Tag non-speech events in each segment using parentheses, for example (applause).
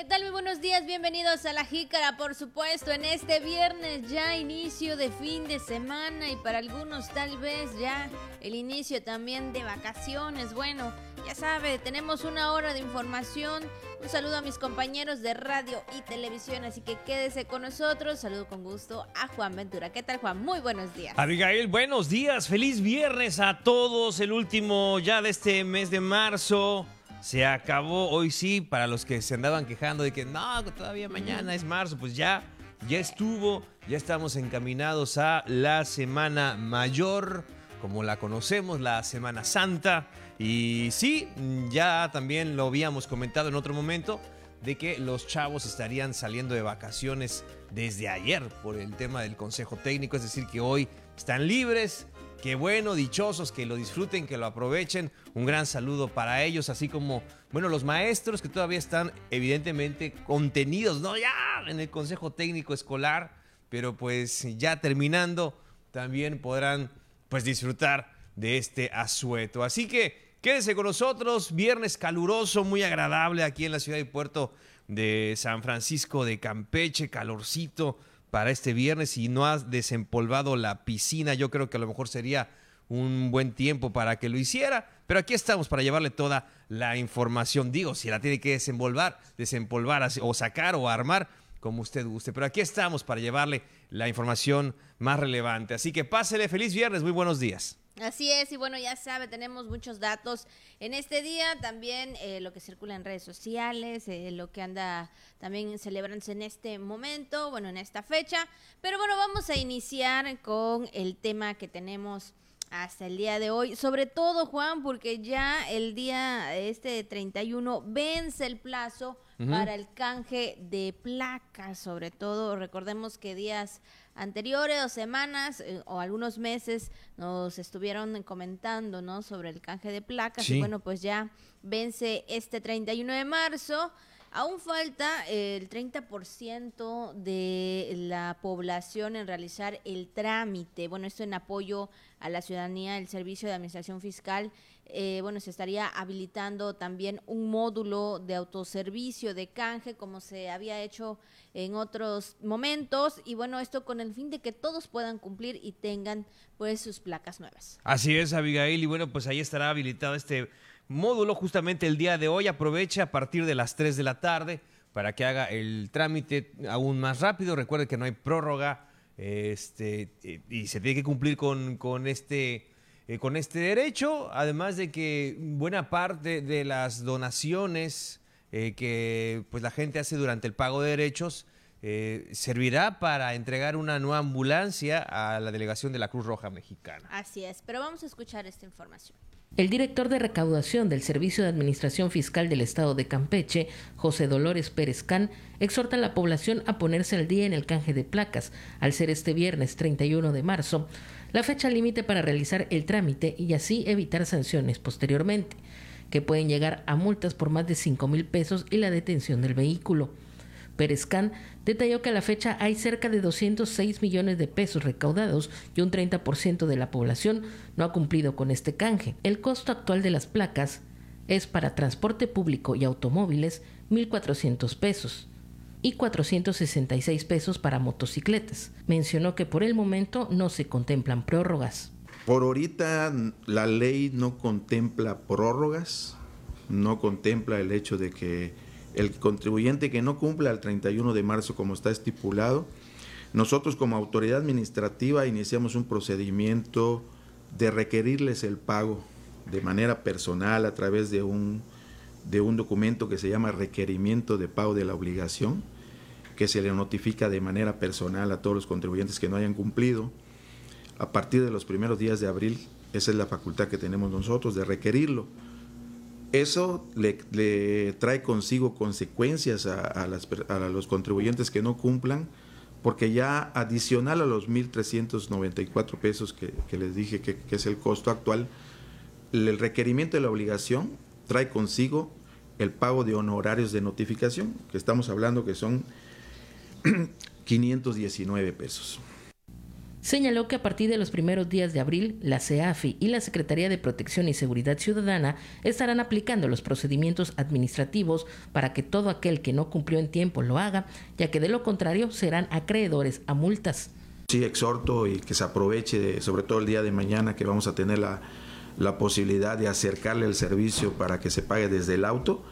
¿Qué tal? Muy buenos días, bienvenidos a La Jícara, por supuesto, en este viernes ya inicio de fin de semana y para algunos tal vez ya el inicio también de vacaciones. Bueno, ya sabe, tenemos una hora de información. Un saludo a mis compañeros de radio y televisión, así que quédese con nosotros. Saludo con gusto a Juan Ventura. ¿Qué tal, Juan? Muy buenos días. Abigail, buenos días. Feliz viernes a todos. El último ya de este mes de marzo. Se acabó. Hoy sí, para los que se andaban quejando de que no, todavía mañana es marzo, pues ya, ya estuvo, ya estamos encaminados a la Semana Mayor, como la conocemos, la Semana Santa. Y sí, ya también lo habíamos comentado en otro momento, de que los chavos estarían saliendo de vacaciones desde ayer por el tema del Consejo Técnico, es decir, que hoy están libres, Qué bueno, dichosos, que lo disfruten, que lo aprovechen. Un gran saludo para ellos, así como, bueno, los maestros que todavía están evidentemente contenidos, ¿no? Ya en el Consejo Técnico Escolar, pero pues ya terminando, también podrán pues disfrutar de este asueto. Así que quédese con nosotros, viernes caluroso, muy agradable aquí en la ciudad y puerto de San Francisco de Campeche, calorcito para este viernes. Si no has desempolvado la piscina, yo creo que a lo mejor sería un buen tiempo para que lo hiciera. Pero aquí estamos para llevarle toda la información. Digo, si la tiene que desenvolver, desempolvar o sacar o armar, como usted guste. Pero aquí estamos para llevarle la información más relevante. Así que pásele feliz viernes, muy buenos días. Así es, y bueno, ya sabe, tenemos muchos datos en este día, también eh, lo que circula en redes sociales, eh, lo que anda también celebrándose en este momento, bueno, en esta fecha. Pero bueno, vamos a iniciar con el tema que tenemos hasta el día de hoy, sobre todo Juan, porque ya el día este 31 vence el plazo para el canje de placas, sobre todo. Recordemos que días anteriores o semanas eh, o algunos meses nos estuvieron comentando, ¿no? Sobre el canje de placas y bueno, pues ya vence este 31 de marzo. Aún falta el 30% de la población en realizar el trámite. Bueno, esto en apoyo a la ciudadanía, el Servicio de Administración Fiscal. Eh, bueno, se estaría habilitando también un módulo de autoservicio de canje, como se había hecho en otros momentos. Y bueno, esto con el fin de que todos puedan cumplir y tengan pues sus placas nuevas. Así es, Abigail. Y bueno, pues ahí estará habilitado este módulo justamente el día de hoy. Aproveche a partir de las 3 de la tarde para que haga el trámite aún más rápido. Recuerde que no hay prórroga este, y se tiene que cumplir con, con este, eh, con este derecho, además de que buena parte de las donaciones eh, que pues, la gente hace durante el pago de derechos eh, servirá para entregar una nueva ambulancia a la delegación de la Cruz Roja Mexicana. Así es, pero vamos a escuchar esta información. El director de recaudación del Servicio de Administración Fiscal del Estado de Campeche, José Dolores Pérez Can, exhorta a la población a ponerse al día en el canje de placas, al ser este viernes 31 de marzo, la fecha límite para realizar el trámite y así evitar sanciones posteriormente, que pueden llegar a multas por más de 5 mil pesos y la detención del vehículo. Pérez Can detalló que a la fecha hay cerca de 206 millones de pesos recaudados y un 30% de la población no ha cumplido con este canje. El costo actual de las placas es para transporte público y automóviles 1.400 pesos y 466 pesos para motocicletas. Mencionó que por el momento no se contemplan prórrogas. Por ahorita la ley no contempla prórrogas, no contempla el hecho de que el contribuyente que no cumpla el 31 de marzo como está estipulado, nosotros como autoridad administrativa iniciamos un procedimiento de requerirles el pago de manera personal a través de un, de un documento que se llama requerimiento de pago de la obligación, que se le notifica de manera personal a todos los contribuyentes que no hayan cumplido. A partir de los primeros días de abril, esa es la facultad que tenemos nosotros de requerirlo eso le, trae consigo consecuencias a, los contribuyentes que no cumplan, porque ya adicional a los 1.394 pesos que, les dije que, es el costo actual, el requerimiento de la obligación trae consigo el pago de honorarios de notificación, que estamos hablando que son (clears throat) 519 pesos. Señaló que a partir de los primeros días de abril, la CEAFI y la Secretaría de Protección y Seguridad Ciudadana estarán aplicando los procedimientos administrativos para que todo aquel que no cumplió en tiempo lo haga, ya que de lo contrario serán acreedores a multas. Sí, exhorto y que se aproveche, sobre todo el día de mañana, que vamos a tener la, la posibilidad de acercarle el servicio para que se pague desde el auto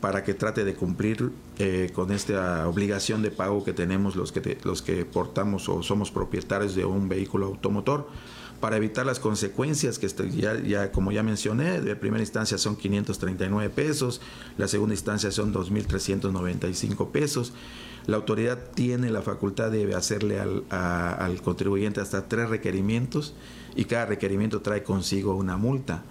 para que trate de cumplir eh, con esta obligación de pago que tenemos los que, los que portamos o somos propietarios de un vehículo automotor para evitar las consecuencias que ya, ya, como ya mencioné, de primera instancia son 539 pesos, la segunda instancia son 2.395 pesos. La autoridad tiene la facultad de hacerle al, al contribuyente hasta tres requerimientos y cada requerimiento trae consigo una multa.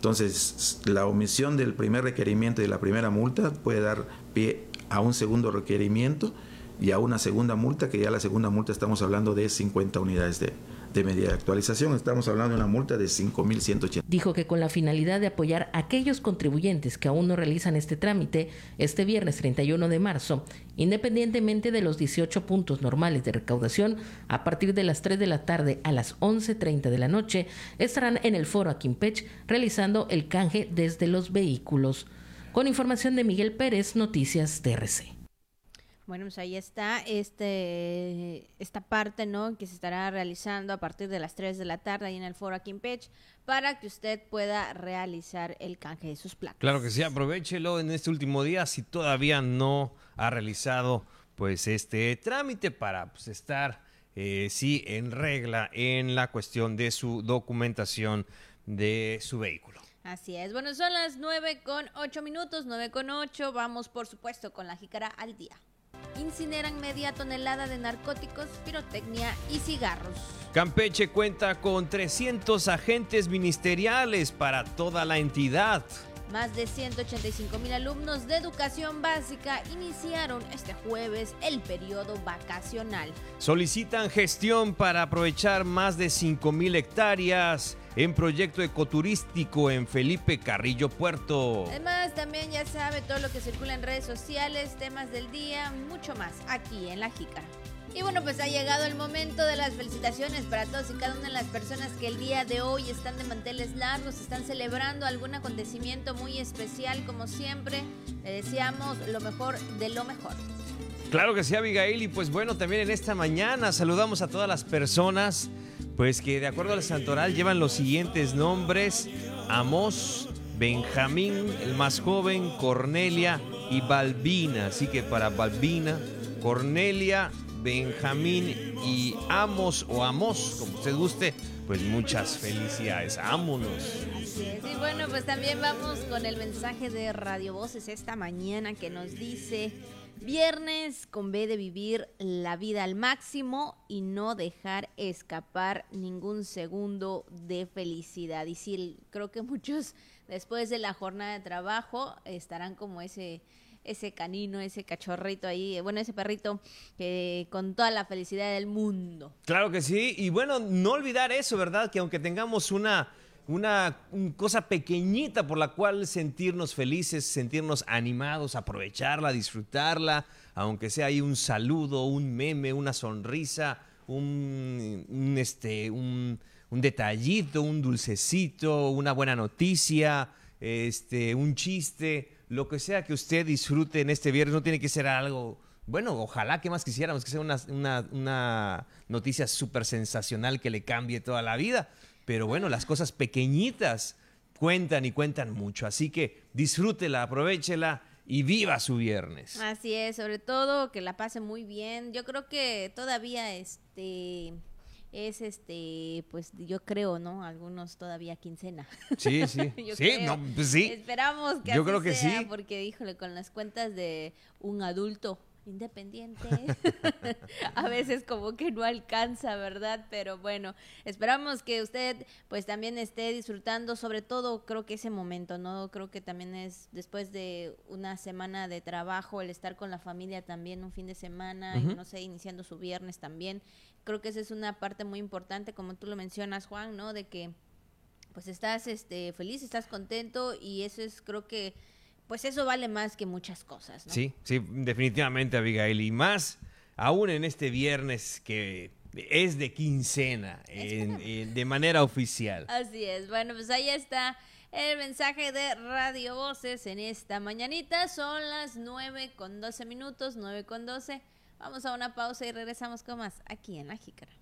Entonces, la omisión del primer requerimiento y de la primera multa puede dar pie a un segundo requerimiento y a una segunda multa, que ya la segunda multa estamos hablando de 50 unidades de, de medida de actualización. Estamos hablando de una multa de 5.180. Dijo que con la finalidad de apoyar a aquellos contribuyentes que aún no realizan este trámite, este viernes 31 de marzo, independientemente de los 18 puntos normales de recaudación, a partir de las 3 de la tarde a las 11.30 de la noche, estarán en el foro Aquimpech realizando el canje desde los vehículos. Con información de Miguel Pérez, Noticias TRC. Bueno, pues ahí está este, esta parte, ¿no? Que se estará realizando a partir de las 3 de la tarde ahí en el foro aquí para que usted pueda realizar el canje de sus placas. Claro que sí, aprovechelo en este último día si todavía no ha realizado pues este trámite para pues, estar eh, sí en regla en la cuestión de su documentación de su vehículo. Así es. Bueno, son las 9 con 8 minutos, 9 con 8. Vamos, por supuesto, con la jícara al día incineran media tonelada de narcóticos, pirotecnia y cigarros. Campeche cuenta con 300 agentes ministeriales para toda la entidad. Más de 185 mil alumnos de educación básica iniciaron este jueves el periodo vacacional. Solicitan gestión para aprovechar más de 5 mil hectáreas en proyecto ecoturístico en Felipe Carrillo Puerto. Además, también ya sabe todo lo que circula en redes sociales, temas del día, mucho más aquí en La Jícara. Y bueno, pues ha llegado el momento de las felicitaciones para todos y cada una de las personas que el día de hoy están de manteles largos, están celebrando algún acontecimiento muy especial, como siempre. Le deseamos lo mejor de lo mejor. Claro que sí, Abigail. Y pues bueno, también en esta mañana saludamos a todas las personas pues que de acuerdo al santoral llevan los siguientes nombres: Amos, Benjamín, el más joven, Cornelia y Balbina. Así que para Balbina, Cornelia, Benjamín y Amos o Amos, como usted guste, pues muchas felicidades. Ámonos. Y bueno, pues también vamos con el mensaje de Radio Voces esta mañana que nos dice. Viernes con B de vivir la vida al máximo y no dejar escapar ningún segundo de felicidad. Y sí, creo que muchos después de la jornada de trabajo estarán como ese ese canino, ese cachorrito ahí, bueno, ese perrito que con toda la felicidad del mundo. Claro que sí, y bueno, no olvidar eso, ¿verdad? Que aunque tengamos una una, cosa pequeñita por la cual sentirnos felices, sentirnos animados, aprovecharla, disfrutarla, aunque sea ahí un saludo, un meme, una sonrisa, un, este, un, detallito, un dulcecito, una buena noticia, este, un chiste, lo que sea que usted disfrute en este viernes, no tiene que ser algo bueno, ojalá que más quisiéramos que sea una, una, una noticia súper sensacional que le cambie toda la vida. Pero bueno, las cosas pequeñitas cuentan y cuentan mucho. Así que disfrútela, aprovechela y viva su viernes. Así es, sobre todo que la pase muy bien. Yo creo que todavía este es este, pues yo creo, ¿no? Algunos todavía quincena. Sí, sí. (laughs) sí, pues sí. Esperamos que yo creo que sí. porque híjole, con las cuentas de un adulto independiente. (laughs) a veces como que no alcanza, ¿verdad? Pero bueno, esperamos que usted pues también esté disfrutando, sobre todo creo que ese momento, ¿no? Creo que también es después de una semana de trabajo, el estar con la familia también un fin de semana, y no sé, iniciando su viernes también. Creo que esa es una parte muy importante, como tú lo mencionas, Juan, ¿no? De que pues estás este feliz, estás contento y eso es creo que pues eso vale más que muchas cosas. Sí, sí, definitivamente, Abigail. Y más aún en este viernes que es de quincena, de manera oficial. Así es. Bueno, pues ahí está el mensaje de Radio Voces en esta mañanita. Son las 9 con 12 minutos, 9 con 12. Vamos a una pausa y regresamos con más aquí en La Jícara.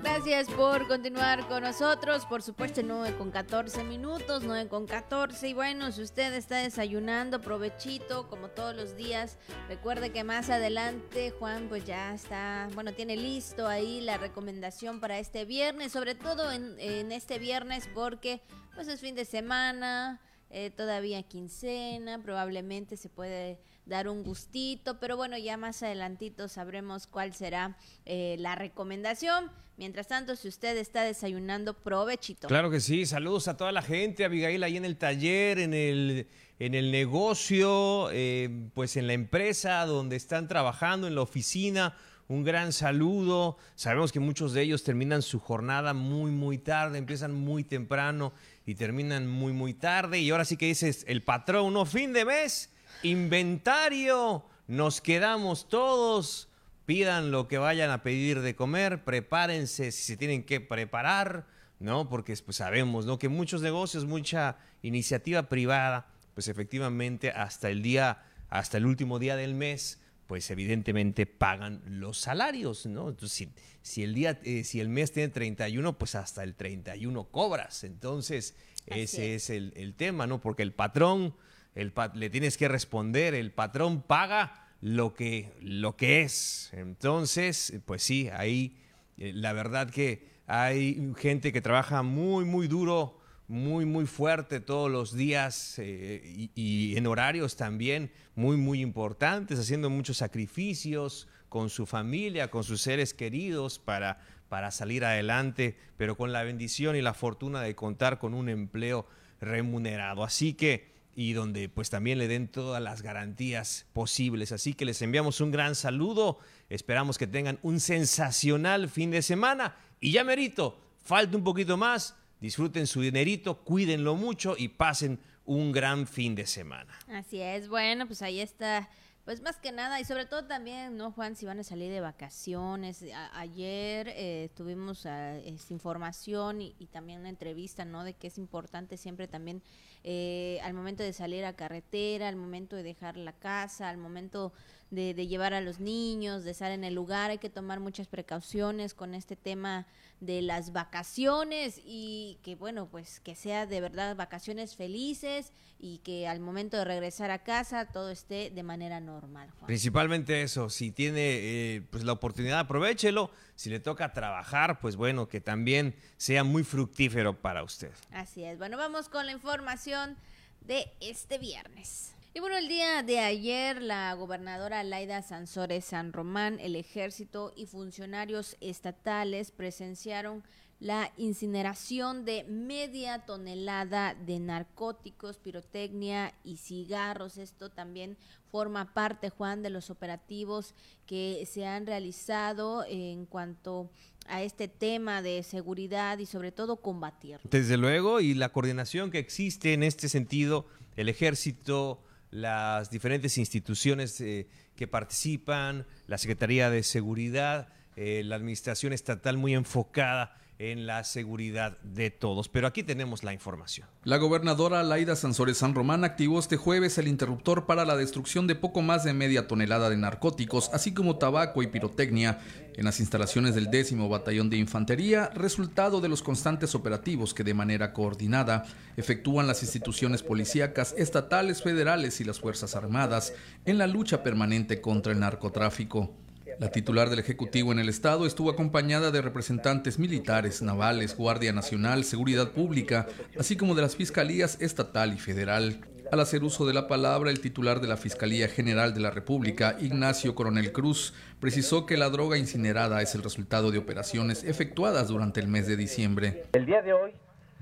Gracias por continuar con nosotros. Por supuesto, 9 con 14 minutos, 9 con 14. Y bueno, si usted está desayunando, provechito, como todos los días. Recuerde que más adelante Juan pues ya está, bueno, tiene listo ahí la recomendación para este viernes, sobre todo en, este viernes porque pues es fin de semana, eh, todavía quincena, probablemente se puede dar un gustito, pero bueno, ya más adelantito sabremos cuál será eh, la recomendación. Mientras tanto, si usted está desayunando, provechito. Claro que sí, saludos a toda la gente, Abigail ahí en el taller, en el, en el negocio, eh, pues en la empresa donde están trabajando, en la oficina. Un gran saludo. Sabemos que muchos de ellos terminan su jornada muy, muy tarde, empiezan muy temprano y terminan muy, muy tarde. Y ahora sí que dices, el patrón, ¿no? Fin de mes, inventario, nos quedamos todos. Pidan lo que vayan a pedir de comer, prepárense si se tienen que preparar, ¿no? Porque pues, sabemos, ¿no? Que muchos negocios, mucha iniciativa privada, pues efectivamente hasta el día, hasta el último día del mes, pues evidentemente pagan los salarios, ¿no? Entonces, si, el día, eh, si el mes tiene 31, pues hasta el 31 cobras. Entonces, ese es, el, tema, ¿no? Porque el patrón, el le tienes que responder, el patrón paga lo que, lo que es. Entonces, pues sí, ahí eh, la verdad que hay gente que trabaja muy, muy duro muy, muy fuerte todos los días eh, y, en horarios también muy, muy importantes, haciendo muchos sacrificios con su familia, con sus seres queridos para, para salir adelante, pero con la bendición y la fortuna de contar con un empleo remunerado. Así que, y donde pues también le den todas las garantías posibles. Así que les enviamos un gran saludo, esperamos que tengan un sensacional fin de semana y ya merito, falta un poquito más disfruten su dinerito, cuídenlo mucho y pasen un gran fin de semana. Así es, bueno, pues ahí está. Pues más que nada, y sobre todo también, ¿no, Juan? Si van a salir de vacaciones. ayer eh, tuvimos ah, información y, y, también una entrevista, ¿no? De que es importante siempre también eh, al momento de salir a carretera, al momento de dejar la casa, al momento de, de llevar a los niños, de estar en el lugar, hay que tomar muchas precauciones con este tema de las vacaciones y que bueno, pues que sea de verdad vacaciones felices y que al momento de regresar a casa todo esté de manera normal. Principalmente eso, si tiene eh, pues la oportunidad, aprovechelo. Si le toca trabajar, pues bueno, que también sea muy fructífero para usted. Así es. Bueno, vamos con la información de este viernes. Y bueno, el día de ayer la gobernadora Laida Sansores San Román, el ejército y funcionarios estatales presenciaron la incineración de media tonelada de narcóticos, pirotecnia y cigarros. Esto también forma parte, Juan, de los operativos que se han realizado en cuanto a este tema de seguridad y sobre todo combatir. Desde luego, y la coordinación que existe en este sentido, el ejército, las diferentes instituciones eh, que participan, la Secretaría de Seguridad, eh, la Administración Estatal muy enfocada en la seguridad de todos. Pero aquí tenemos la información. La gobernadora Laida Sansores San Román activó este jueves el interruptor para la destrucción de poco más de media tonelada de narcóticos, así como tabaco y pirotecnia, en las instalaciones del décimo batallón de infantería, resultado de los constantes operativos que de manera coordinada efectúan las instituciones policíacas estatales, federales y las Fuerzas Armadas en la lucha permanente contra el narcotráfico. La titular del Ejecutivo en el Estado estuvo acompañada de representantes militares, navales, Guardia Nacional, Seguridad Pública, así como de las Fiscalías Estatal y Federal. Al hacer uso de la palabra, el titular de la Fiscalía General de la República, Ignacio Coronel Cruz, precisó que la droga incinerada es el resultado de operaciones efectuadas durante el mes de diciembre. El día de hoy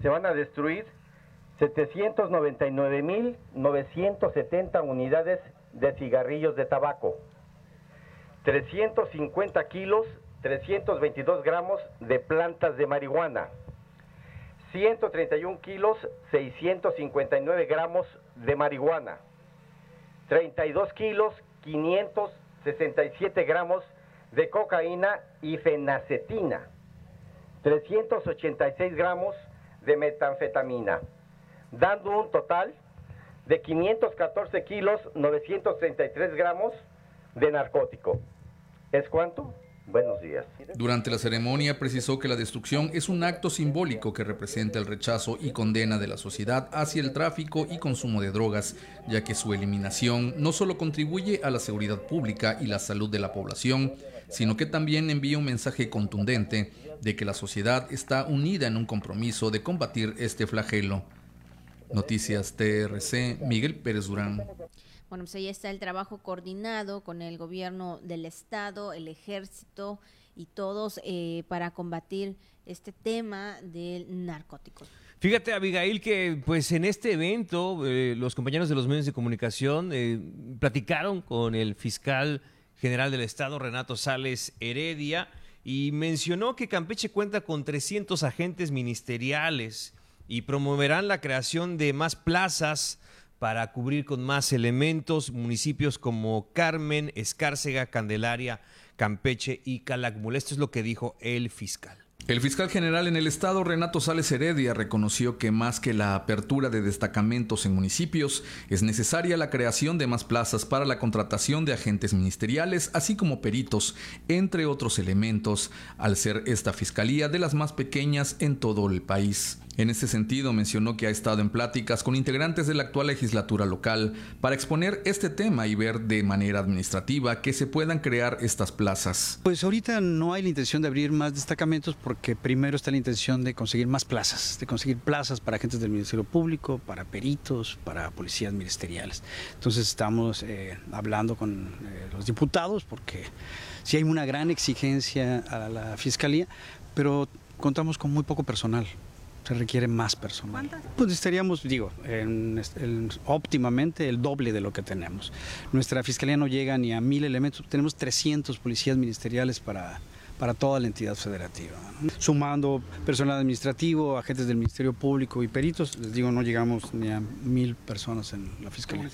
se van a destruir 799.970 unidades de cigarrillos de tabaco 350 kilos, 322 gramos de plantas de marihuana, 131 kilos, 659 gramos de marihuana, 32 kilos, 567 gramos de cocaína y fenacetina, 386 gramos de metanfetamina, dando un total de 514 kilos 933 gramos de narcótico. ¿Es cuánto? Buenos días. Durante la ceremonia precisó que la destrucción es un acto simbólico que representa el rechazo y condena de la sociedad hacia el tráfico y consumo de drogas, ya que su eliminación no solo contribuye a la seguridad pública y la salud de la población, sino que también envía un mensaje contundente de que la sociedad está unida en un compromiso de combatir este flagelo. Noticias TRC, Miguel Pérez Durán. Bueno, pues ahí está el trabajo coordinado con el gobierno del estado, el ejército y todos eh, para combatir este tema del narcótico. Fíjate, Abigail, que pues en este evento eh, los compañeros de los medios de comunicación eh, platicaron con el fiscal general del estado, Renato Sales Heredia, y mencionó que Campeche cuenta con 300 agentes ministeriales y promoverán la creación de más plazas para cubrir con más elementos municipios como Carmen, Escárcega, Candelaria, Campeche y Calakmul. Esto es lo que dijo el fiscal. El fiscal general en el estado, Renato Sales Heredia, reconoció que más que la apertura de destacamentos en municipios, es necesaria la creación de más plazas para la contratación de agentes ministeriales, así como peritos, entre otros elementos, al ser esta fiscalía de las más pequeñas en todo el país. En ese sentido, mencionó que ha estado en pláticas con integrantes de la actual legislatura local para exponer este tema y ver de manera administrativa que se puedan crear estas plazas. Pues ahorita no hay la intención de abrir más destacamentos porque primero está la intención de conseguir más plazas, de conseguir plazas para agentes del Ministerio Público, para peritos, para policías ministeriales. Entonces estamos eh, hablando con eh, los diputados porque sí hay una gran exigencia a la Fiscalía, pero contamos con muy poco personal se requiere más personal. ¿Cuántas? Pues estaríamos, digo, óptimamente el doble de lo que tenemos. Nuestra fiscalía no llega ni a mil elementos, tenemos 300 policías ministeriales para, para toda la entidad federativa. Sumando personal administrativo, agentes del Ministerio Público y peritos, les digo, no llegamos ni a mil personas en la Fiscalía.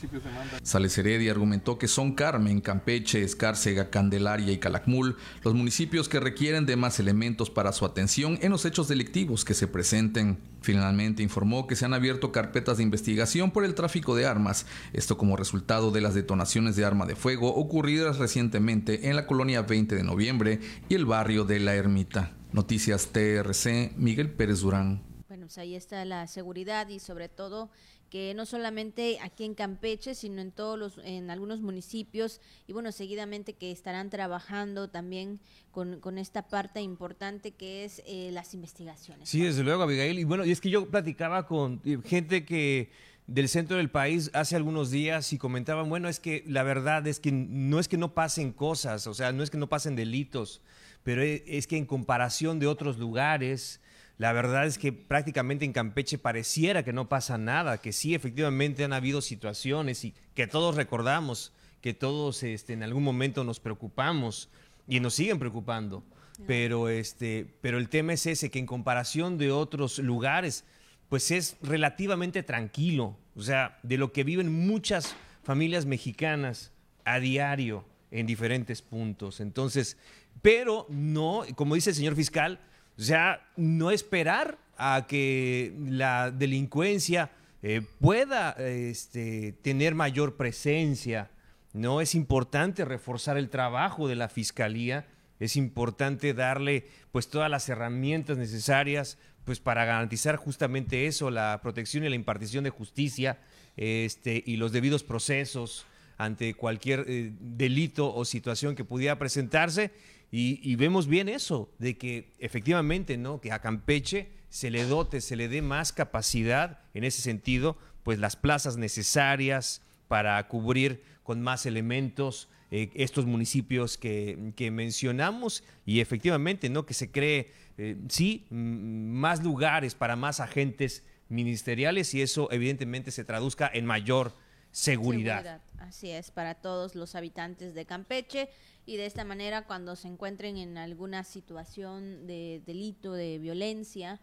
Sales Heredia argumentó que son Carmen, Campeche, Escárcega, Candelaria y Calakmul los municipios que requieren de más elementos para su atención en los hechos delictivos que se presenten. Finalmente informó que se han abierto carpetas de investigación por el tráfico de armas, esto como resultado de las detonaciones de arma de fuego ocurridas recientemente en la colonia 20 de noviembre y el barrio de La Ermita. Noticias TRC, Miguel Pérez Durán. Bueno, pues ahí está la seguridad y sobre todo que no solamente aquí en Campeche, sino en todos los, en algunos municipios y bueno, seguidamente que estarán trabajando también con, con esta parte importante que es eh, las investigaciones. Sí, desde luego, Abigail. Y bueno, y es que yo platicaba con gente que del centro del país hace algunos días y comentaban, bueno, es que la verdad es que no es que no pasen cosas, o sea, no es que no pasen delitos, pero e, es que en comparación de otros lugares, la verdad es que prácticamente en Campeche pareciera que no pasa nada, que sí, efectivamente han habido situaciones y que todos recordamos, que todos este, en algún momento nos preocupamos y nos siguen preocupando. Pero, este, pero el tema es ese, que en comparación de otros lugares, pues es relativamente tranquilo. O sea, de lo que viven muchas familias mexicanas a diario en diferentes puntos. Entonces, pero no, como dice el señor fiscal, o sea, no esperar a que la delincuencia eh, pueda este, tener mayor presencia. No es importante reforzar el trabajo de la fiscalía, es importante darle pues todas las herramientas necesarias pues para garantizar justamente eso, la protección y la impartición de justicia este, y los debidos procesos ante cualquier eh, delito o situación que pudiera presentarse y, vemos bien eso, de que efectivamente, ¿no? Que a Campeche se le dote, se le dé más capacidad en ese sentido, pues las plazas necesarias para cubrir con más elementos eh, estos municipios que, mencionamos y efectivamente, ¿no? Que se cree, eh, sí, más lugares para más agentes ministeriales y eso evidentemente se traduzca en mayor seguridad. Así es, para todos los habitantes de Campeche y de esta manera cuando se encuentren en alguna situación de delito, de violencia,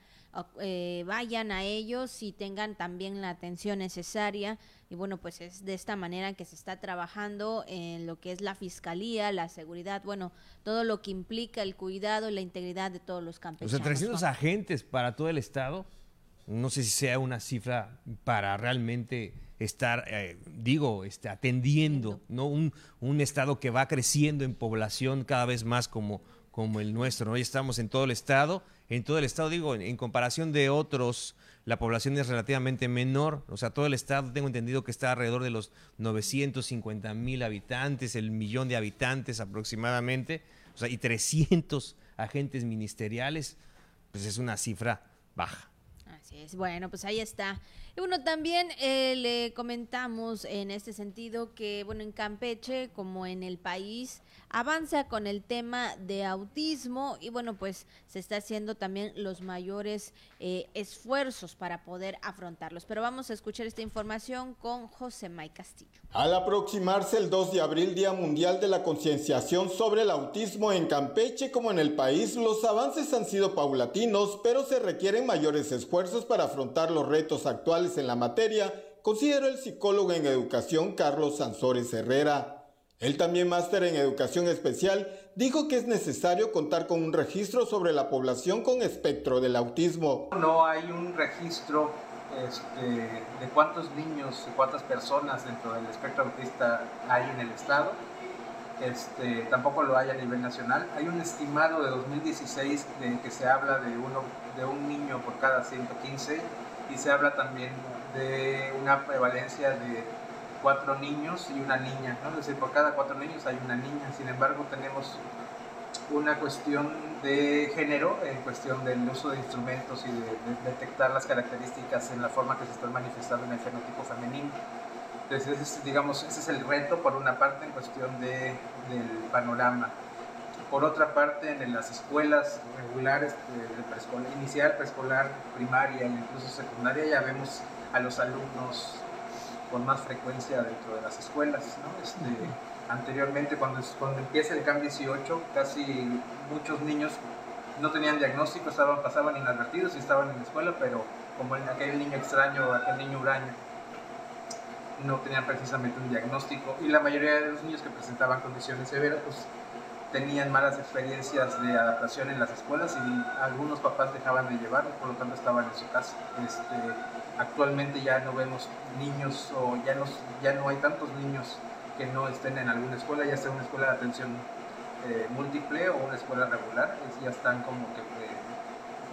eh, vayan a ellos y tengan también la atención necesaria y bueno, pues es de esta manera que se está trabajando en lo que es la fiscalía, la seguridad, bueno, todo lo que implica el cuidado y la integridad de todos los campechanos. O sea, 300 agentes para todo el estado. No sé si sea una cifra para realmente estar, eh, digo, este, atendiendo, ¿no? Un, un estado que va creciendo en población cada vez más como, como el nuestro. Hoy estamos en todo el estado, en todo el estado, digo, en, en, comparación de otros, la población es relativamente menor. O sea, todo el estado, tengo entendido que está alrededor de los 950 mil habitantes, el millón de habitantes aproximadamente, o sea, y 300 agentes ministeriales, pues es una cifra baja. Así es, bueno, pues ahí está. Bueno, también eh, le comentamos en este sentido que, bueno, en Campeche, como en el país, avanza con el tema de autismo y, bueno, pues se está haciendo también los mayores eh, esfuerzos para poder afrontarlos. Pero vamos a escuchar esta información con José May Castillo. Al aproximarse el 2 de abril, Día Mundial de la Concienciación sobre el Autismo en Campeche como en el país, los avances han sido paulatinos, pero se requieren mayores esfuerzos para afrontar los retos actuales en la materia, consideró el psicólogo en educación Carlos Sansores Herrera. Él también máster en educación especial dijo que es necesario contar con un registro sobre la población con espectro del autismo. No hay un registro este, de cuántos niños y cuántas personas dentro del espectro autista hay en el estado. Este, tampoco lo hay a nivel nacional. Hay un estimado de 2016 de que se habla de, uno, de un niño por cada 115 y se habla también de una prevalencia de cuatro niños y una niña, ¿no? es decir, por cada cuatro niños hay una niña. Sin embargo, tenemos una cuestión de género en cuestión del uso de instrumentos y de, de, detectar las características en la forma que se están manifestando en el fenotipo femenino. Entonces, ese, digamos, ese es el reto por una parte en cuestión de, del panorama. Por otra parte, en las escuelas regulares de preescolar, inicial, preescolar, primaria e incluso secundaria, ya vemos a los alumnos con más frecuencia dentro de las escuelas. ¿no? Este, anteriormente, cuando, cuando empieza el CAM 18, casi muchos niños no tenían diagnóstico, estaban, pasaban inadvertidos y estaban en la escuela, pero como aquel niño extraño, aquel niño huraño, no tenían precisamente un diagnóstico y la mayoría de los niños que presentaban condiciones severas, pues tenían malas experiencias de adaptación en las escuelas y algunos papás dejaban de llevarlos, por lo tanto estaban en su casa. Este, actualmente ya no vemos niños o ya no, ya no hay tantos niños que no estén en alguna escuela, ya sea una escuela de atención eh, múltiple o una escuela regular, ya están como que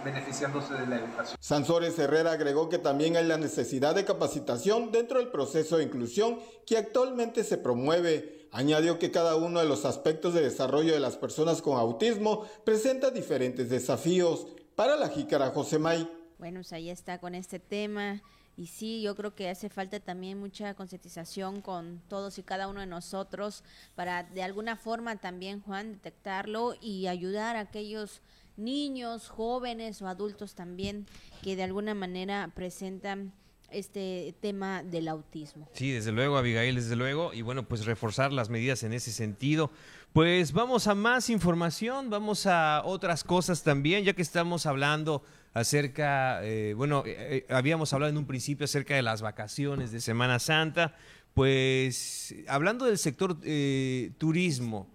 beneficiándose de la educación. Sansores Herrera agregó que también hay la necesidad de capacitación dentro del proceso de inclusión que actualmente se promueve. Añadió que cada uno de los aspectos de desarrollo de las personas con autismo presenta diferentes desafíos. Para la jícara José May. Bueno, pues ahí está con este tema. Y sí, yo creo que hace falta también mucha concientización con todos y cada uno de nosotros para de alguna forma también, Juan, detectarlo y ayudar a aquellos niños, jóvenes o adultos también que de alguna manera presentan este tema del autismo. Sí, desde luego, Abigail, desde luego. Y bueno, pues reforzar las medidas en ese sentido. Pues vamos a más información, vamos a otras cosas también, ya que estamos hablando acerca, eh, bueno, eh, habíamos hablado en un principio acerca de las vacaciones de Semana Santa. Pues hablando del sector eh, turismo,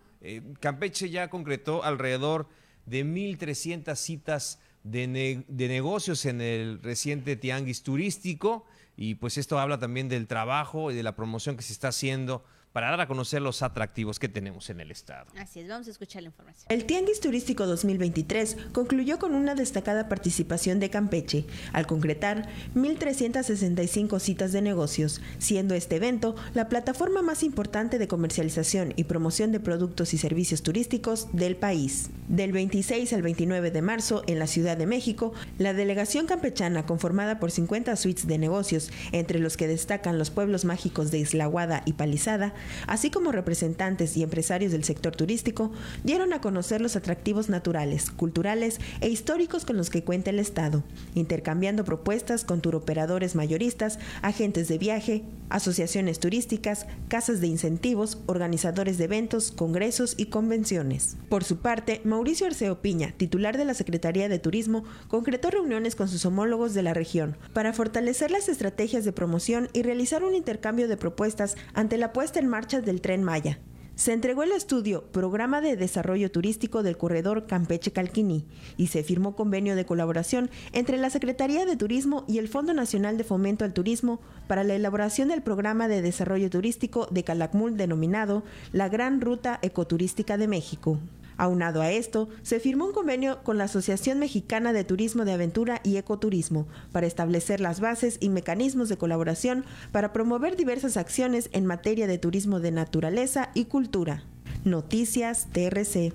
Campeche ya concretó alrededor de 1.300 citas de, de, negocios en el reciente tianguis turístico. Y pues esto habla también del trabajo y de la promoción que se está haciendo para dar a conocer los atractivos que tenemos en el estado. Así es, vamos a escuchar la información. El Tianguis Turístico 2023 concluyó con una destacada participación de Campeche, al concretar 1.365 citas de negocios, siendo este evento la plataforma más importante de comercialización y promoción de productos y servicios turísticos del país. Del 26 al 29 de marzo, en la Ciudad de México, la delegación campechana, conformada por 50 suites de negocios, entre los que destacan los pueblos mágicos de Islahuada y Palizada, así como representantes y empresarios del sector turístico, dieron a conocer los atractivos naturales, culturales e históricos con los que cuenta el Estado, intercambiando propuestas con turoperadores mayoristas, agentes de viaje asociaciones turísticas, casas de incentivos, organizadores de eventos, congresos y convenciones. Por su parte, Mauricio Arceo Piña, titular de la Secretaría de Turismo, concretó reuniones con sus homólogos de la región para fortalecer las estrategias de promoción y realizar un intercambio de propuestas ante la puesta en marcha del tren Maya, se entregó el estudio Programa de Desarrollo Turístico del Corredor Campeche-Calquiní y se firmó convenio de colaboración entre la Secretaría de Turismo y el Fondo Nacional de Fomento al Turismo para la elaboración del Programa de Desarrollo Turístico de Calakmul denominado la Gran Ruta Ecoturística de México. Aunado a esto, se firmó un convenio con la Asociación Mexicana de Turismo de Aventura y Ecoturismo para establecer las bases y mecanismos de colaboración para promover diversas acciones en materia de turismo de naturaleza y cultura. Noticias TRC.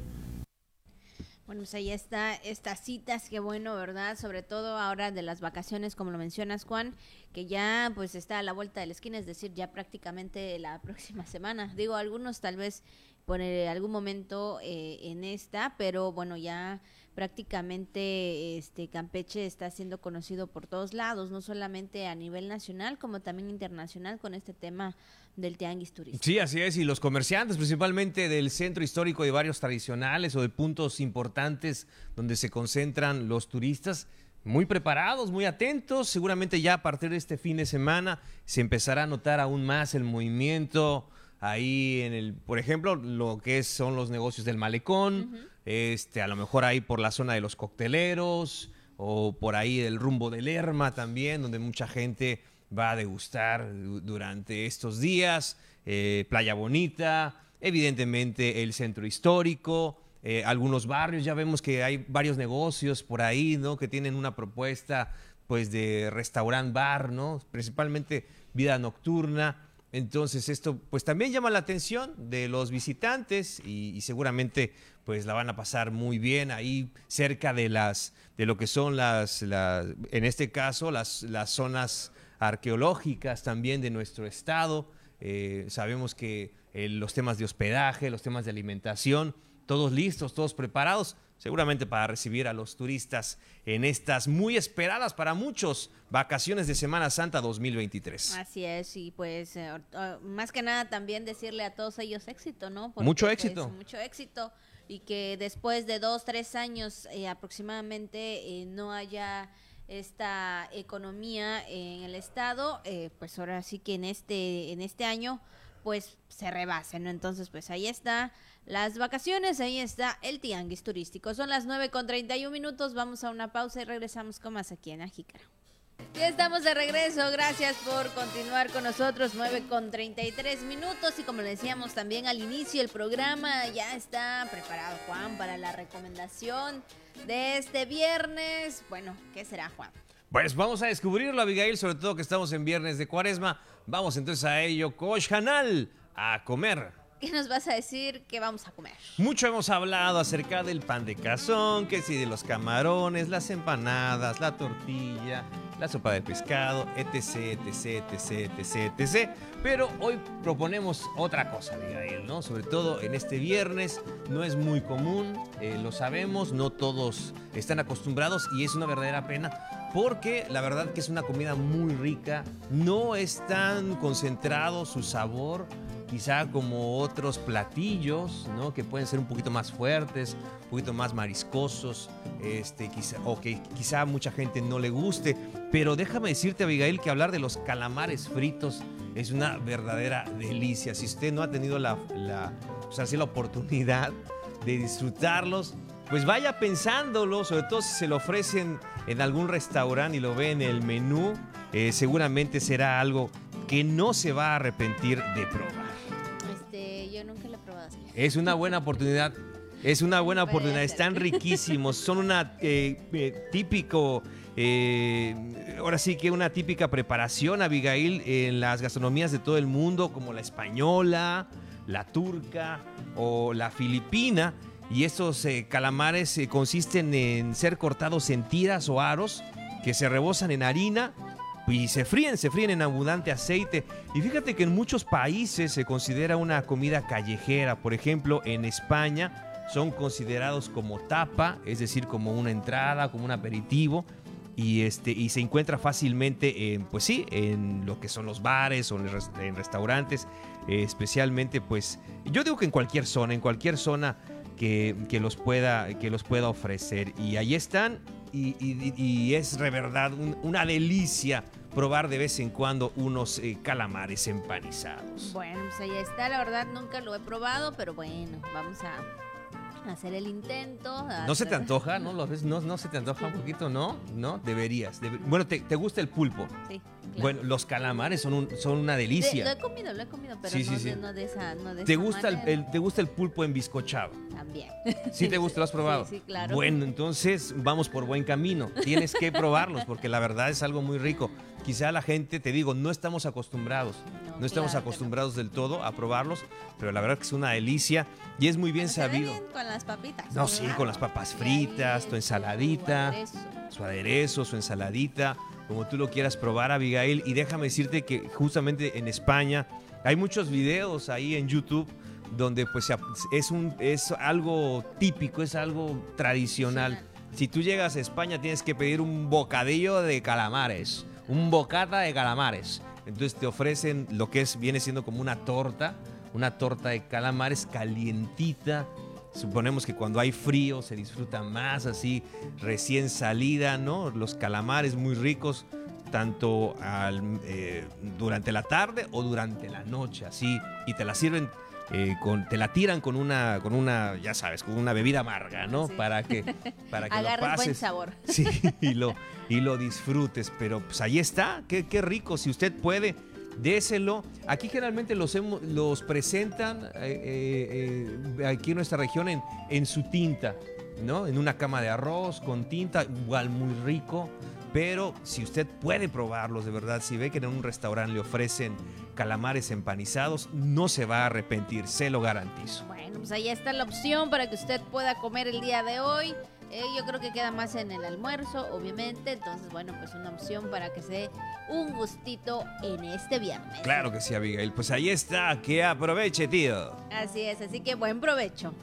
Bueno, pues ahí está estas citas, qué bueno, ¿verdad? Sobre todo ahora de las vacaciones, como lo mencionas, Juan, que ya pues está a la vuelta de la esquina, es decir, ya prácticamente la (laughs) próxima semana. Digo, algunos tal vez por algún momento eh, en esta, pero bueno, ya prácticamente este Campeche está siendo conocido por todos lados, no solamente a nivel nacional como también internacional con este tema del tianguis turístico. Sí, así es, y los comerciantes principalmente del centro histórico de varios tradicionales o de puntos importantes donde se concentran los turistas, muy preparados, muy atentos, seguramente ya a partir de este fin de semana se empezará a notar aún más el movimiento ahí en el, por ejemplo, lo que son los negocios del malecón, este, a lo mejor ahí por la zona de los cocteleros o por ahí el rumbo del Lerma también, donde mucha gente va a degustar durante estos días, eh, Playa Bonita, evidentemente el centro histórico, eh, algunos barrios, ya vemos que hay varios negocios por ahí, ¿no? Que tienen una propuesta, pues, de restaurant bar, ¿no? Principalmente vida nocturna. Entonces esto pues también llama la atención de los visitantes y, seguramente pues la van a pasar muy bien ahí cerca de las de lo que son las, en este caso las, las zonas arqueológicas también de nuestro estado. Eh, sabemos que eh, los temas de hospedaje, los temas de alimentación, todos listos, todos preparados seguramente para recibir a los turistas en estas muy esperadas para muchos vacaciones de Semana Santa 2023. Así es, y pues eh, más que nada también decirle a todos ellos éxito, ¿no? mucho pues, éxito. mucho éxito y que después de dos, tres años eh, aproximadamente eh, no haya esta economía en el estado, pues ahora sí que en este, en este año pues se rebase, ¿no? Entonces pues ahí está las vacaciones, ahí está el tianguis turístico. Son las 9 con 31 minutos, vamos a una pausa y regresamos con más aquí en Ajícara. Ya estamos de regreso, gracias por continuar con nosotros, 9 con 33 minutos y como le decíamos también al inicio el programa ya está preparado Juan para la recomendación de este viernes. Bueno, ¿qué será Juan? Pues vamos a descubrirlo Abigail, sobre todo que estamos en viernes de cuaresma. Vamos entonces a ello, Coach Hanal, a comer. ¿Qué nos vas a decir que vamos a comer? Mucho hemos hablado acerca del pan de cazón, que sí, de los camarones, las empanadas, la tortilla, la sopa de pescado, etc, etc, etc, etc, etc. Pero hoy proponemos otra cosa, Miguel, ¿no? Sobre todo en este viernes, no es muy común, eh, lo sabemos, no todos están acostumbrados y es una verdadera pena porque la verdad que es una comida muy rica, no es tan concentrado su sabor quizá como otros platillos, ¿no? Que pueden ser un poquito más fuertes, un poquito más mariscosos, este, quizá, o que quizá mucha gente no le guste. Pero déjame decirte, Abigail, que hablar de los calamares fritos es una verdadera delicia. Si usted no ha tenido la, la, la oportunidad de disfrutarlos, pues vaya pensándolo, sobre todo si se lo ofrecen en algún restaurante y lo ve en el menú, eh, seguramente será algo que no se va a arrepentir de probar. Es una buena oportunidad. Es una buena oportunidad. Están riquísimos. Son una eh, eh, típico. Eh, ahora sí que una típica preparación, Abigail, en las gastronomías de todo el mundo, como la española, la turca o la filipina. Y estos calamares consisten en ser cortados en tiras o aros que se rebosan en harina y se fríen, se fríen en abundante aceite. Y fíjate que en muchos países se considera una comida callejera. Por ejemplo, en España son considerados como tapa, es decir, como una entrada, como un aperitivo. y este y se encuentra fácilmente en pues sí en lo que son los bares o en, restaurantes eh, especialmente pues yo digo que en cualquier zona en cualquier zona que, los pueda que los pueda ofrecer y ahí están y, es de verdad una delicia probar de vez en cuando unos eh, calamares empanizados. Bueno, pues ahí está, la verdad nunca lo he probado, pero bueno, vamos a hacer el intento. ¿No se te antoja? ¿No lo ves? ¿No, no se te antoja un poquito? ¿No? ¿No? Deberías. bueno, ¿te, gusta el pulpo? Sí. Bueno, los calamares son, un, son una delicia. lo he comido, lo he comido, pero no, De, esa, no ¿Te gusta el, ¿Te gusta el pulpo en bizcochado? También. ¿Sí te gusta? ¿Lo has (laughs) probado? Sí, claro. Bueno, entonces vamos por buen camino. Tienes que probarlos porque la verdad es algo muy rico. Quizá la gente, te digo, no estamos acostumbrados. No, estamos acostumbrados del todo a probarlos, pero la verdad que es una delicia y es muy bien sabido. con las papitas. No, sí, con las papas fritas, tu ensaladita, su aderezo, su ensaladita como tú lo quieras probar, Abigail. Y déjame decirte que justamente en España hay muchos videos ahí en YouTube donde pues es, un, es algo típico, es algo tradicional. Si tú llegas a España tienes que pedir un bocadillo de calamares, un bocata de calamares. Entonces te ofrecen lo que es, viene siendo como una torta, una torta de calamares calientita, Suponemos que cuando hay frío se disfruta más así, recién salida, ¿no? Los calamares muy ricos, tanto eh, durante la tarde o durante la noche, así, y te la sirven. Eh, con, te la tiran con una, con una, ya sabes, con una bebida amarga, ¿no? Para que, para que lo pases. buen sabor. Sí, y lo, y lo disfrutes. Pero pues ahí está, qué, qué rico. Si usted puede, déselo. Aquí generalmente los, presentan eh, eh, eh, aquí en nuestra región en, en su tinta, ¿no? En una cama de arroz con tinta, igual muy rico. Pero si usted puede probarlos de verdad, si ve que en un restaurante le ofrecen calamares empanizados, no se va a arrepentir, se lo garantizo. Bueno, pues ahí está la opción para que usted pueda comer el día de hoy. Eh, yo creo que queda más en el almuerzo, obviamente. Entonces, bueno, pues una opción para que se dé un gustito en este viernes. Claro que sí, Abigail. Pues ahí está. Que aproveche, tío. Así es, así que buen provecho.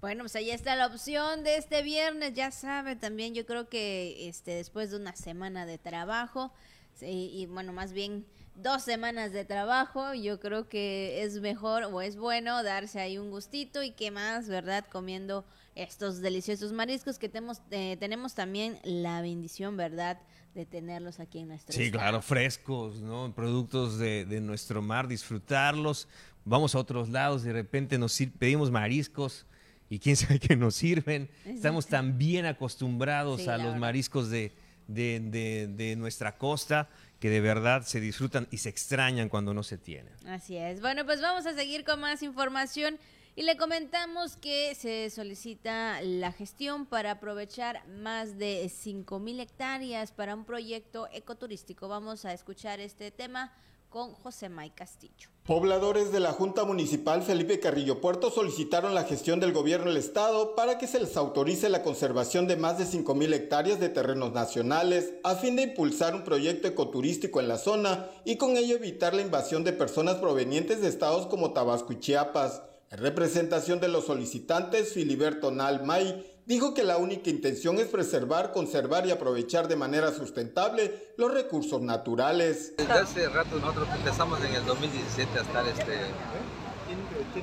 Bueno, pues ahí está la opción de este viernes. Ya sabe, también yo creo que este después de una semana de trabajo, y bueno, más bien dos semanas de trabajo, yo creo que es mejor o es bueno darse ahí un gustito y qué más, ¿verdad? Comiendo estos deliciosos mariscos que tenemos, eh, tenemos también la bendición, ¿verdad? De tenerlos aquí en nuestro Sí, claro, frescos, ¿no? Productos de, nuestro mar, disfrutarlos. Vamos a otros lados, de repente nos pedimos mariscos y quién (laughs) sabe qué nos sirven. Estamos tan bien acostumbrados a los mariscos de, de, de, nuestra costa que de verdad se disfrutan y se extrañan cuando no se tienen. Así es. Bueno, pues vamos a seguir con más información. Y le comentamos que se solicita la gestión para aprovechar más de 5.000 hectáreas para un proyecto ecoturístico. Vamos a escuchar este tema con José May Castillo. Pobladores de la Junta Municipal Felipe Carrillo Puerto solicitaron la gestión del gobierno del estado para que se les autorice la conservación de más de 5.000 hectáreas de terrenos nacionales a fin de impulsar un proyecto ecoturístico en la zona y con ello evitar la invasión de personas provenientes de estados como Tabasco y Chiapas. En representación de los solicitantes, Filiberto Nalmay dijo que la única intención es preservar, conservar y aprovechar de manera sustentable los recursos naturales. Desde hace rato nosotros empezamos en el 2017 a estar este,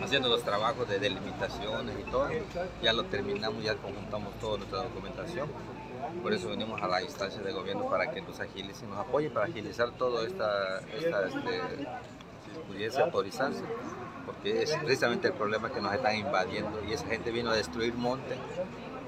haciendo los trabajos de delimitaciones y todo. Ya lo terminamos, ya conjuntamos toda nuestra documentación. Por eso venimos a la instancia de gobierno para que nos agilice, nos apoye para agilizar todo esta, esta este, pudiese autorizarse porque es precisamente el problema que nos están invadiendo y esa gente vino a destruir monte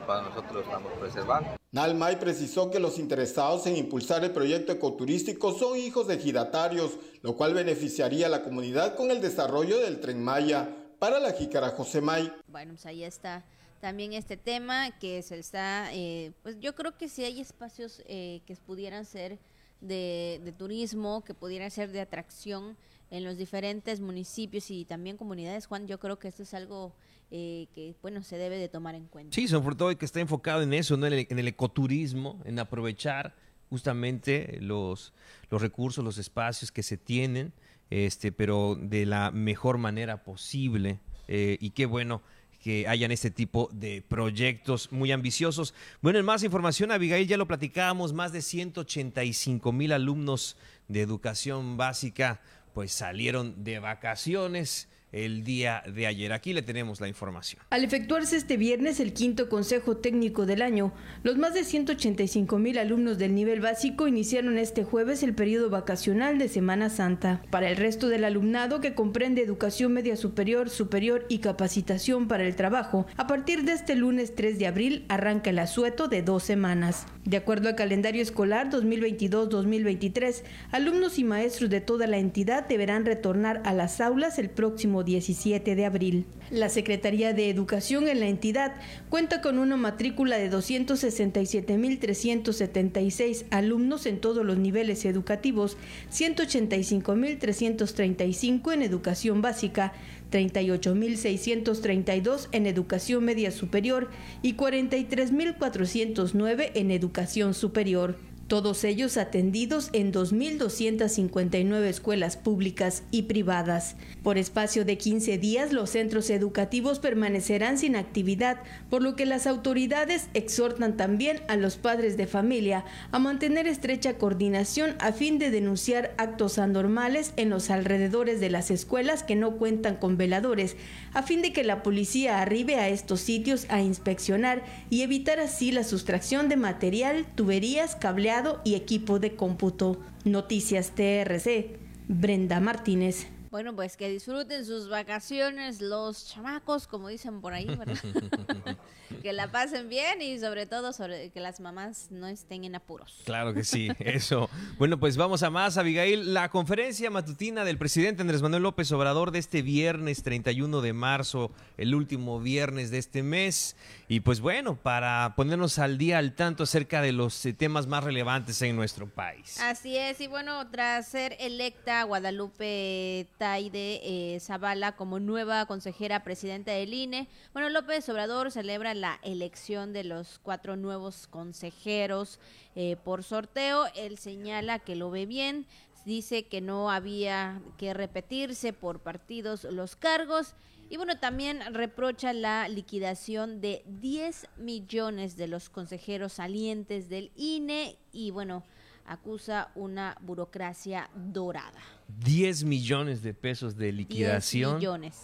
para nosotros estamos preservando. Nalmay precisó que los interesados en impulsar el proyecto ecoturístico son hijos de ejidatarios, lo cual beneficiaría a la comunidad con el desarrollo del tren Maya. Para la jícara José May. Bueno, pues ahí está también este tema que se está, eh, pues yo creo que si hay espacios eh, que pudieran ser de, de turismo, que pudieran ser de atracción, en los diferentes municipios y también comunidades, Juan, yo creo que esto es algo eh, que, bueno, se debe de tomar en cuenta. Sí, sobre todo que está enfocado en eso, ¿no? en, el, ecoturismo, en aprovechar justamente los, los recursos, los espacios que se tienen, este, pero de la mejor manera posible. Eh, y qué bueno que hayan este tipo de proyectos muy ambiciosos. Bueno, en más información, Abigail, ya lo platicábamos, más de 185 mil alumnos de educación básica pues salieron de vacaciones el día de ayer. Aquí le tenemos la información. Al efectuarse este viernes el quinto Consejo Técnico del año, los más de 185 mil alumnos del nivel básico iniciaron este jueves el periodo vacacional de Semana Santa. Para el resto del alumnado, que comprende educación media superior, superior y capacitación para el trabajo, a partir de este lunes 3 de abril arranca el asueto de dos semanas. De acuerdo al calendario escolar 2022-2023, alumnos y maestros de toda la entidad deberán retornar a las aulas el próximo 17 de abril. La Secretaría de Educación en la entidad cuenta con una matrícula de 267.376 alumnos en todos los niveles educativos, 185.335 en educación básica, 38.632 en educación media superior y 43.409 en educación superior todos ellos atendidos en 2.259 escuelas públicas y privadas. Por espacio de 15 días, los centros educativos permanecerán sin actividad, por lo que las autoridades exhortan también a los padres de familia a mantener estrecha coordinación a fin de denunciar actos anormales en los alrededores de las escuelas que no cuentan con veladores, a fin de que la policía arribe a estos sitios a inspeccionar y evitar así la sustracción de material, tuberías, cableados, y equipo de cómputo. Noticias TRC. Brenda Martínez. Bueno, pues que disfruten sus vacaciones los chamacos, como dicen por ahí, ¿verdad? (laughs) que la pasen bien y sobre todo sobre que las mamás no estén en apuros. Claro que sí, (laughs) eso. Bueno, pues vamos a más, Abigail. La conferencia matutina del presidente Andrés Manuel López Obrador de este viernes 31 de marzo, el último viernes de este mes. Y pues bueno, para ponernos al día al tanto acerca de los eh, temas más relevantes en nuestro país. Así es, y bueno, tras ser electa Guadalupe Taide eh, Zavala como nueva consejera presidenta del INE. Bueno, López Obrador celebra la elección de los cuatro nuevos consejeros eh, por sorteo. Él señala que lo ve bien, dice que no había que repetirse por partidos los cargos. Y bueno, también reprocha la liquidación de 10 millones de los consejeros salientes del INE y bueno, acusa una burocracia dorada. 10 millones de pesos de liquidación. 10 millones.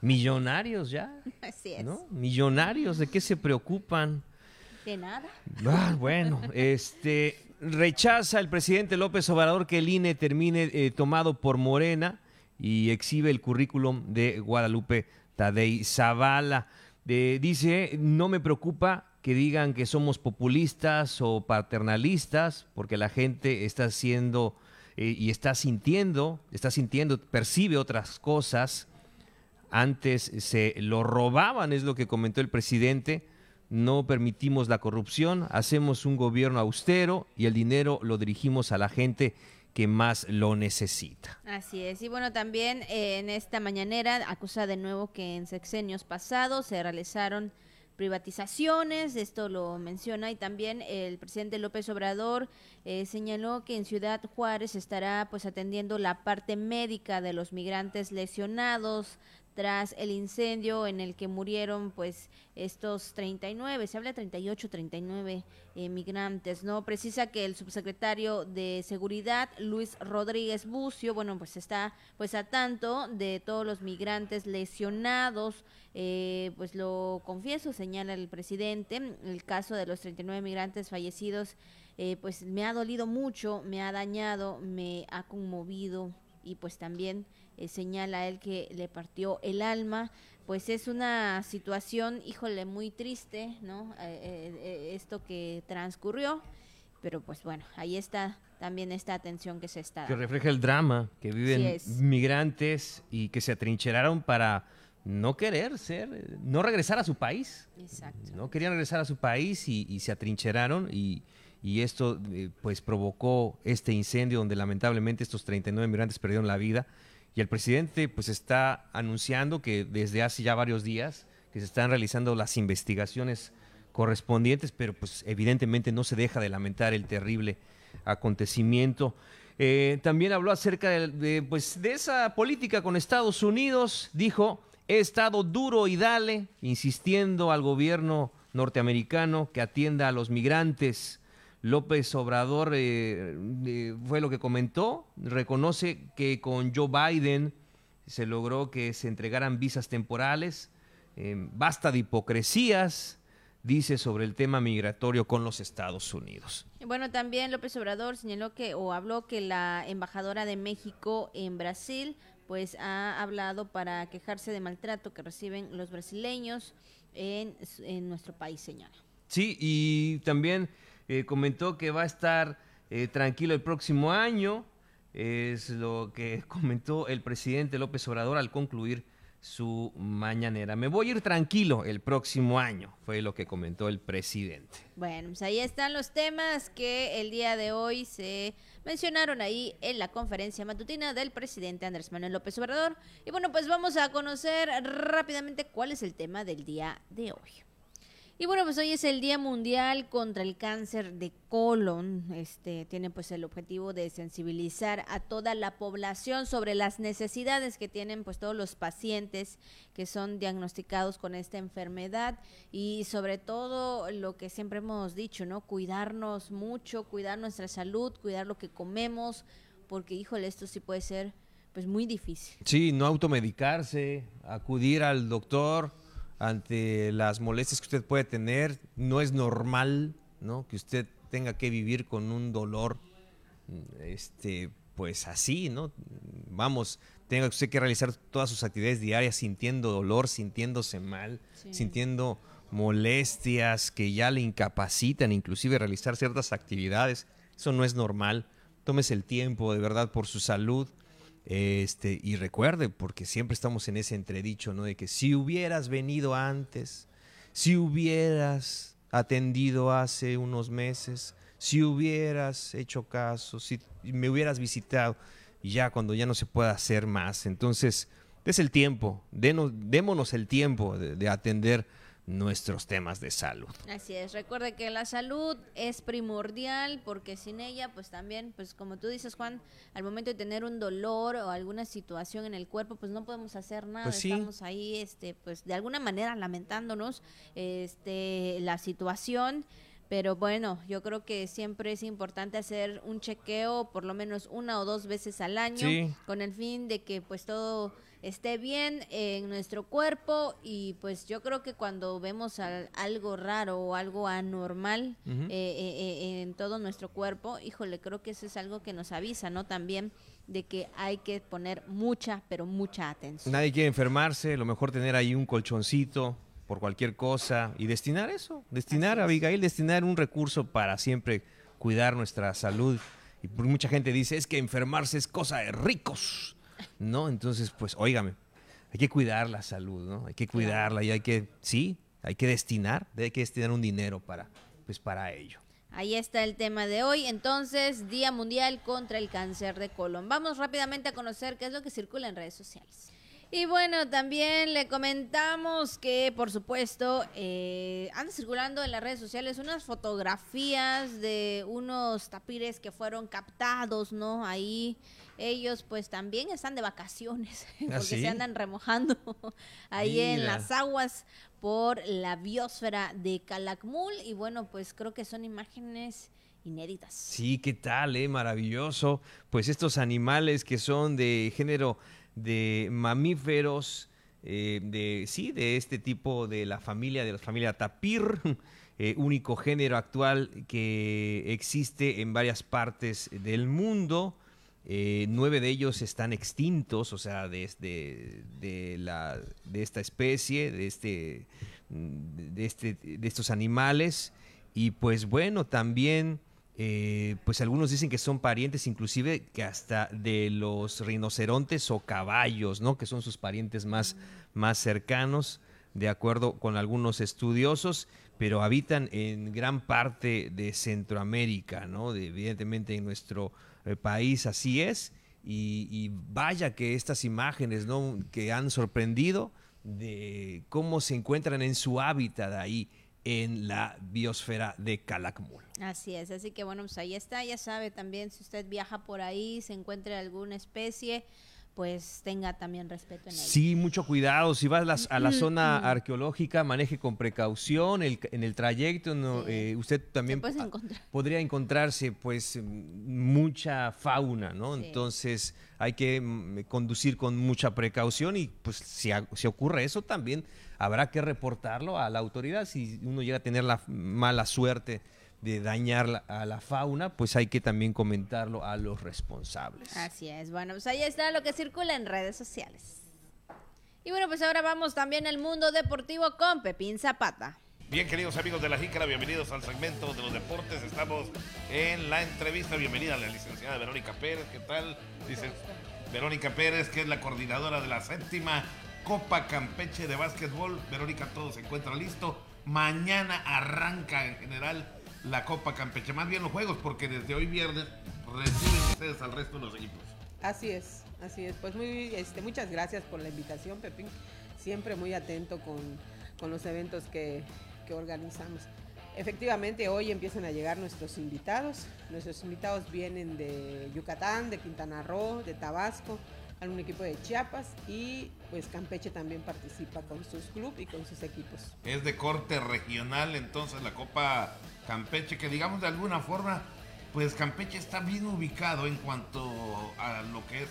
Millonarios ya. (laughs) Así es. ¿no? Millonarios, ¿de qué se preocupan? De nada. Ah, (laughs) bueno, este rechaza el presidente López Obrador que el INE termine eh, tomado por Morena y exhibe el currículum de Guadalupe Tadei Zavala. dice, no me preocupa que digan que somos populistas o paternalistas, porque la gente está haciendo eh, y está sintiendo, está sintiendo, percibe otras cosas. Antes se lo robaban, es lo que comentó el presidente. No permitimos la corrupción, hacemos un gobierno austero y el dinero lo dirigimos a la gente que más lo necesita. Así es. Y bueno, también eh, en esta mañanera acusa de nuevo que en sexenios pasados se realizaron privatizaciones, esto lo menciona y también el presidente López Obrador eh, señaló que en Ciudad Juárez estará pues atendiendo la parte médica de los migrantes lesionados tras el incendio en el que murieron pues estos 39, se habla de 38, 39 eh, migrantes, ¿no? Precisa que el subsecretario de Seguridad, Luis Rodríguez Bucio, bueno, pues está pues a tanto de todos los migrantes lesionados, eh, pues lo confieso, señala el presidente, el caso de los 39 migrantes fallecidos, eh, pues me ha dolido mucho, me ha dañado, me ha conmovido y pues también eh, señala él que le partió el alma, pues es una situación, híjole, muy triste, ¿no? Eh, eh, esto que transcurrió, pero pues bueno, ahí está también esta atención que se está. Que refleja el drama que viven migrantes y que se atrincheraron para no querer ser, no regresar a su país. Exacto. No querían regresar a su país y, se atrincheraron y, y esto pues provocó este incendio donde lamentablemente estos 39 migrantes perdieron la vida. Y el presidente pues está anunciando que desde hace ya varios días que se están realizando las investigaciones correspondientes, pero pues evidentemente no se deja de lamentar el terrible acontecimiento. Eh, también habló acerca de, pues, de esa política con Estados Unidos, dijo, he estado duro y dale, insistiendo al gobierno norteamericano que atienda a los migrantes. López Obrador eh, eh, fue lo que comentó, reconoce que con Joe Biden se logró que se entregaran visas temporales, eh, basta de hipocresías, dice sobre el tema migratorio con los Estados Unidos. Bueno, también López Obrador señaló que o habló que la embajadora de México en Brasil pues ha hablado para quejarse de maltrato que reciben los brasileños en, en nuestro país, señora. Sí, y también eh, comentó que va a estar eh, tranquilo el próximo año, es lo que (laughs) comentó el presidente López Obrador al concluir su mañanera. Me voy a ir tranquilo el próximo año, fue lo que comentó el presidente. Bueno, pues ahí están los temas que el día de hoy se mencionaron ahí en la conferencia matutina del presidente Andrés Manuel López Obrador. Y bueno, pues vamos a conocer rápidamente cuál es el tema del día de hoy. Y bueno, pues hoy es el Día Mundial contra el Cáncer de Colon. Este tiene pues el objetivo de sensibilizar a toda la población sobre las necesidades que tienen pues todos los pacientes que son diagnosticados con esta enfermedad y sobre todo lo que siempre hemos dicho, ¿no? Cuidarnos mucho, cuidar nuestra salud, cuidar lo que comemos, porque híjole, esto sí puede ser pues muy difícil. Sí, no automedicarse, acudir al doctor ante las molestias que usted puede tener. No es normal, ¿no? Que usted tenga que vivir con un dolor, este, pues así, ¿no? Vamos, tenga usted que realizar todas sus actividades diarias sintiendo dolor, sintiéndose mal, sintiendo molestias que ya le incapacitan, inclusive realizar ciertas actividades. Eso no es normal. Tómese el tiempo de verdad por su salud este, y recuerde, porque siempre estamos en ese entredicho, ¿no? De que si hubieras venido antes, si hubieras atendido hace unos meses, si hubieras hecho caso, si me hubieras visitado, ya cuando ya no se pueda hacer más. Entonces, es el tiempo, denos, démonos el tiempo de, de atender nuestros temas de salud. Así es, recuerde que la salud es primordial porque sin ella, pues también, pues como tú dices Juan, al momento de tener un dolor o alguna situación en el cuerpo, pues no podemos hacer nada, Pues sí. estamos ahí, este, pues de alguna manera lamentándonos, este, la situación. Pero bueno, yo creo que siempre es importante hacer un chequeo por lo menos una o dos veces al año Sí. con el fin de que pues todo esté bien en nuestro cuerpo y pues yo creo que cuando vemos al- algo raro o algo anormal Ujú. eh, eh, eh, en todo nuestro cuerpo, híjole, creo que eso es algo que nos avisa, ¿no? También de que hay que poner mucha, pero mucha atención. Nadie quiere enfermarse, lo mejor tener ahí un colchoncito por cualquier cosa y destinar eso, destinar, Abigail, destinar un recurso para siempre cuidar nuestra salud. Y mucha gente dice, es que enfermarse es cosa de ricos, ¿no? Entonces, pues, óigame, hay que cuidar la salud, ¿no? Hay que cuidarla y hay que, sí, hay que destinar, hay que destinar un dinero para, pues, para ello. Ahí está el tema de hoy. Entonces, Día Mundial contra el Cáncer de Colon. Vamos rápidamente a conocer qué es lo que circula en redes sociales. Y bueno, también le comentamos que, por supuesto, eh, anda circulando en las redes sociales unas fotografías de unos tapires que fueron captados, ¿no? Ahí ellos pues también están de vacaciones (laughs) porque sí? se andan remojando (laughs) ahí en las aguas por la biosfera de Calakmul y bueno, pues creo que son imágenes inéditas. Sí, ¿qué tal, eh? Maravilloso. Pues estos animales que son de género de mamíferos, eh, de, sí, de este tipo de la familia, de la familia tapir, (laughs) eh, único género actual que existe en varias partes del mundo. Eh, nueve de ellos están extintos, o sea, de, de, de la, de esta especie, de, este, de, este, de estos animales. Y pues bueno, también, eh, pues algunos dicen que son parientes inclusive que hasta de los rinocerontes o caballos, ¿no? Que son sus parientes más, más cercanos, de acuerdo con algunos estudiosos, pero habitan en gran parte de Centroamérica, ¿no? De- evidentemente en nuestro eh, país así es. Y, y vaya que estas imágenes, ¿no? Que han sorprendido de cómo se encuentran en su hábitat ahí en la biosfera de Calakmul. Así es, así que bueno, pues ahí está, ya sabe también si usted viaja por ahí, se encuentra alguna especie, pues tenga también respeto en ello. Sí, mucho cuidado. Si vas a la, zona arqueológica, maneje con precaución. en el trayecto, eh, usted también podría encontrarse, pues, mucha fauna, ¿no? Entonces, hay que mm, conducir con mucha precaución y, pues, si, si ocurre eso, también habrá que reportarlo a la autoridad. Si uno llega a tener la mala suerte de dañar a la fauna, pues hay que también comentarlo a los responsables. Así es. Bueno, pues ahí está lo que circula en redes sociales. Y bueno, pues ahora vamos también al mundo deportivo con Pepín Zapata. Bien, queridos amigos de la Jícara, bienvenidos al segmento de los deportes. Estamos en la entrevista. Bienvenida a la licenciada Verónica Pérez. ¿Qué tal? Dice Verónica Pérez, que es la coordinadora de la séptima Copa Campeche de Básquetbol. Verónica, todo se encuentra listo. Mañana arranca en general la Copa Campeche, más bien los juegos, porque desde hoy viernes reciben ustedes al resto de los equipos. Así es, así es. Pues muy, este, muchas gracias por la invitación, Pepín. Siempre muy atento con, los eventos que, que organizamos. Efectivamente, hoy empiezan a llegar nuestros invitados. Nuestros invitados vienen de Yucatán, de Quintana Roo, de Tabasco, algún equipo de Chiapas y pues Campeche también participa con sus clubes y con sus equipos. Es de corte regional entonces la Copa Campeche, que digamos de alguna forma, pues Campeche está bien ubicado en cuanto a lo que es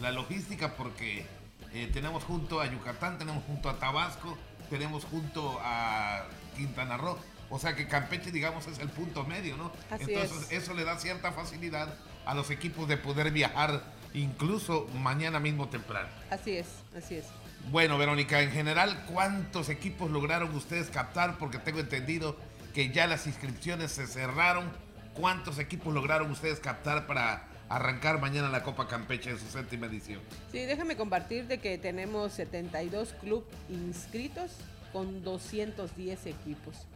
la logística porque eh, tenemos junto a Yucatán, tenemos junto a Tabasco, tenemos junto a Quintana Roo. O sea que Campeche, digamos, es el punto medio, ¿no? Entonces eso le da cierta facilidad a los equipos de poder viajar incluso mañana mismo temprano. Así es, así es. Bueno, Verónica, en general, ¿cuántos equipos lograron ustedes captar? Porque tengo entendido que ya las inscripciones se cerraron. ¿Cuántos equipos lograron ustedes captar para arrancar mañana la Copa Campeche en su séptima edición? Sí, déjame compartir de que tenemos 72 clubes inscritos con 210 equipos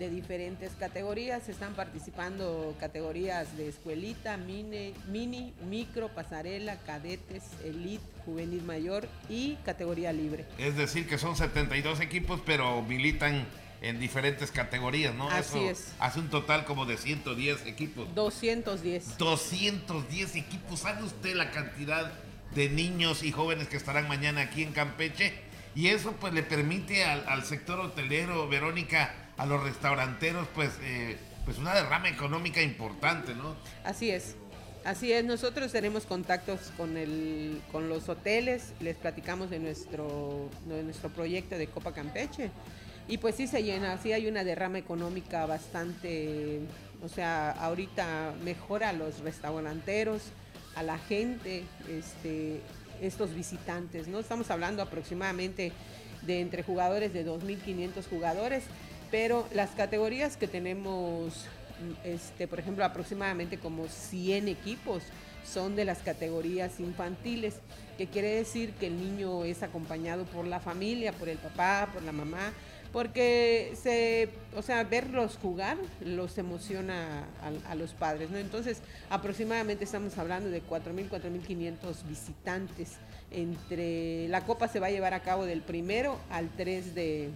de diferentes categorías. Están participando categorías de escuelita, mini, mini, micro, pasarela, cadetes, elite, juvenil mayor y categoría libre. Es decir, que son 72 equipos, pero militan en diferentes categorías, ¿no? Así es. Hace un total como de 110 equipos. 210. 210 equipos. ¿Sabe usted la cantidad de niños y jóvenes que estarán mañana aquí en Campeche? Y eso pues le permite al, al sector hotelero, Verónica, a los restauranteros, pues, eh, pues una derrama económica importante, ¿no? Así es. Así es, nosotros tenemos contactos con, el, con los hoteles, les platicamos de nuestro, de nuestro proyecto de Copa Campeche y pues sí se llena, sí hay una derrama económica bastante, o sea, ahorita mejora a los restauranteros, a la gente, este, estos visitantes, ¿no? Estamos hablando aproximadamente de entre jugadores de 2.500 jugadores pero las categorías que tenemos, este, por ejemplo, aproximadamente como 100 equipos son de las categorías infantiles, que quiere decir que el niño es acompañado por la familia, por el papá, por la mamá, porque se, o sea, verlos jugar los emociona a, a, los padres, ¿no? Entonces, aproximadamente estamos hablando de 4.000, 4.500 visitantes. Entre la copa se va a llevar a cabo del primero al 3 de,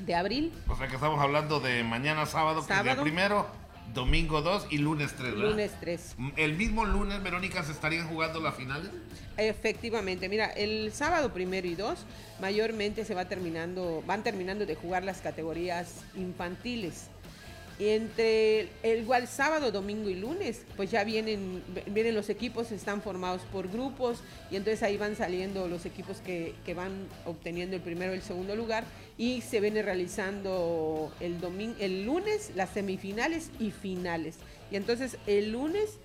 de abril. O sea que estamos hablando de mañana sábado, que es el primero, domingo 2 y lunes 3, Lunes 3. ¿El mismo lunes, Verónica, se estarían jugando las finales? Efectivamente, mira, el sábado primero y 2 mayormente se va terminando, van terminando de jugar las categorías infantiles entre el igual sábado, domingo y lunes, pues ya vienen, vienen los equipos, están formados por grupos y entonces ahí van saliendo los equipos que, van obteniendo el primero y el segundo lugar y se viene realizando el, domingo, el lunes las semifinales y finales. Y entonces el lunes,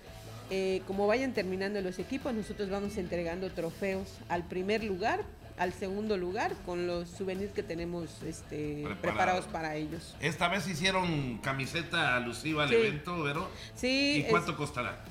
eh, como vayan terminando los equipos, nosotros vamos entregando trofeos al primer lugar al segundo lugar con los souvenirs que tenemos este, preparados para ellos. Esta vez hicieron camiseta alusiva al evento, ¿verdad? Sí. ¿Y cuánto costará?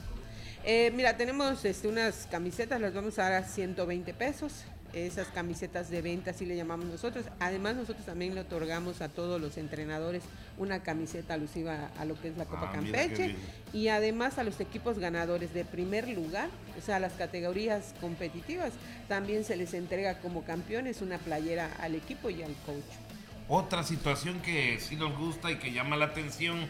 Eh, mira, tenemos este, unas camisetas, las vamos a dar a 120 pesos esas camisetas de venta, así le llamamos nosotros. Además, nosotros también le otorgamos a todos los entrenadores una camiseta alusiva a lo que es la Copa ah, Campeche y además a los equipos ganadores de primer lugar, o sea, las categorías competitivas, también se les entrega como campeones una playera al equipo y al coach. Otra situación que sí nos gusta y que llama la atención,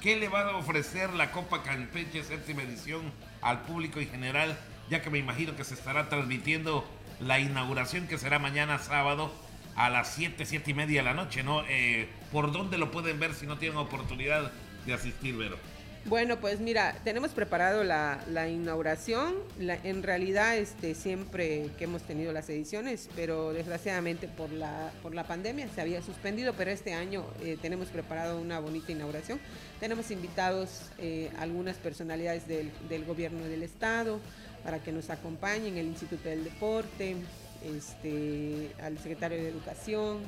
¿qué le va a ofrecer la Copa Campeche séptima edición al público en general ya que me imagino que se estará transmitiendo la inauguración que será mañana sábado a las 7, 7 y media de la noche, ¿no? Eh, ¿Por dónde lo pueden ver si no tienen oportunidad de asistir, Vero? Bueno, pues mira, tenemos preparado la, la inauguración. La- en realidad, este, siempre que hemos tenido las ediciones, pero desgraciadamente por la, por la pandemia se había suspendido, pero este año eh, tenemos preparado una bonita inauguración. Tenemos invitados eh, algunas personalidades del, del gobierno del estado para que nos acompañen, el Instituto del Deporte, este, al secretario de Educación,